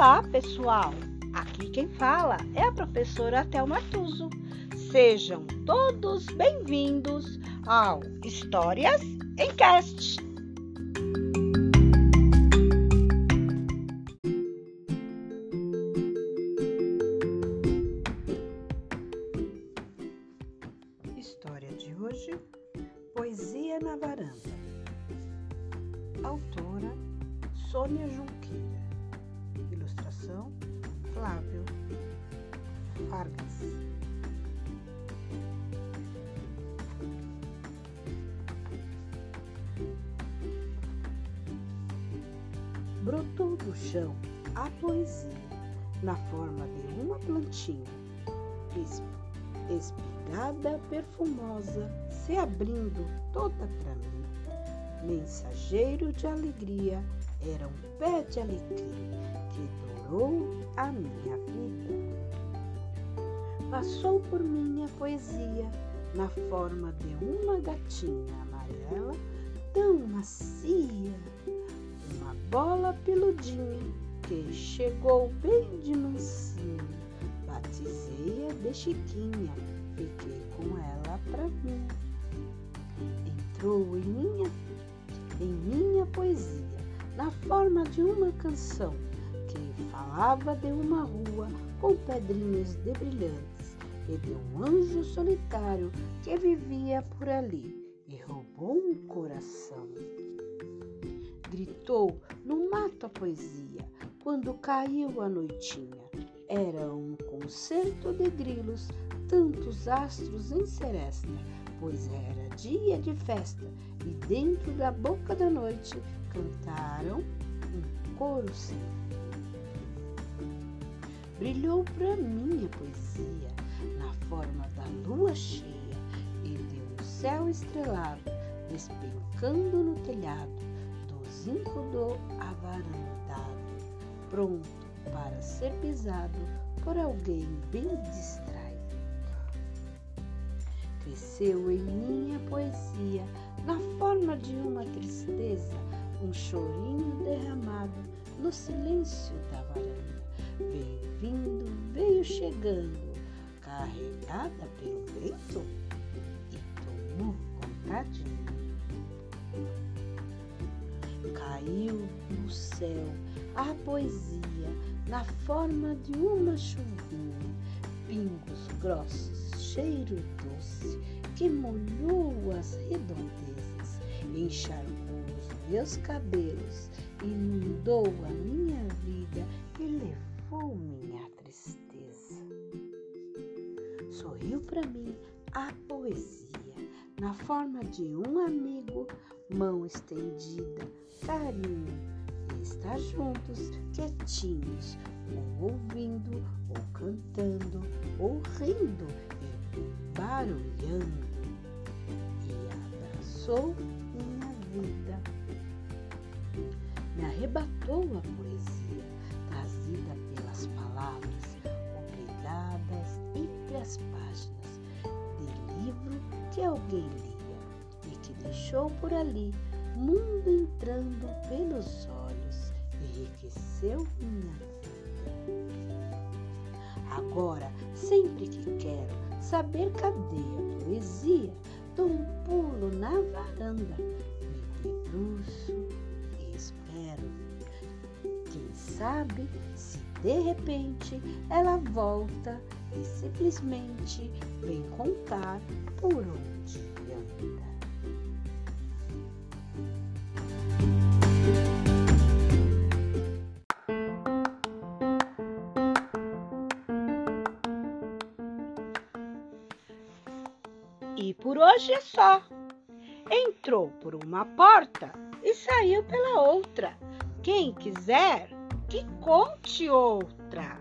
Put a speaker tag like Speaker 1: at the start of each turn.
Speaker 1: Olá, pessoal! Aqui quem fala é a professora Thelma Tuso. Sejam todos bem-vindos ao Histórias em Cast. História de hoje: Poesia na Varanda. Autora Sônia Junqueira. Ilustração Flávio Vargas. Brotou do chão a poesia na forma de uma plantinha, espigada, perfumosa, se abrindo toda para mim. Mensageiro de alegria, era um pé de alecrim que durou a minha vida. Passou por minha poesia na forma de uma gatinha amarela tão macia, uma bola peludinha que chegou bem de mansinho. Batizei-a de Chiquinha, fiquei com ela pra mim. Entrou em minha, em minha poesia na forma de uma canção que falava de uma rua com pedrinhas de brilhantes e de um anjo solitário que vivia por ali e roubou um coração. Gritou no mato a poesia quando caiu a noitinha. Era um concerto de grilos, tantos astros em seresta, pois era dia de festa e dentro da boca da noite cantaram um coro sem Brilhou para mim a poesia na forma da lua cheia e de um céu estrelado despencando no telhado do zinco do avarandado, pronto para ser pisado por alguém bem distraído. Cresceu em minha poesia na forma de uma tristeza um chorinho derramado no silêncio da varanda. Veio vindo, veio chegando, carregada pelo vento e tomou conta de mim. Caiu no céu a poesia na forma de uma chuvinha, pingos grossos, cheiro doce que molhou as redondezas, encharcou meus cabelos, inundou a minha vida e levou minha tristeza. Sorriu para mim a poesia, na forma de um amigo, mão estendida, carinho, e estar juntos, quietinhos, ou ouvindo, ou cantando, ou rindo e barulhando. E abraçou arrebatou a poesia trazida pelas palavras obrigadas entre as páginas de livro que alguém lia e que deixou por ali mundo entrando pelos olhos enriqueceu minha vida. Agora, sempre que quero saber cadê a poesia, dou um pulo na varanda, me debruço espero. Sabe se de repente ela volta e simplesmente vem contar por onde anda. E por hoje é só. Entrou por uma porta e saiu pela outra. Quem quiser, que conte outra.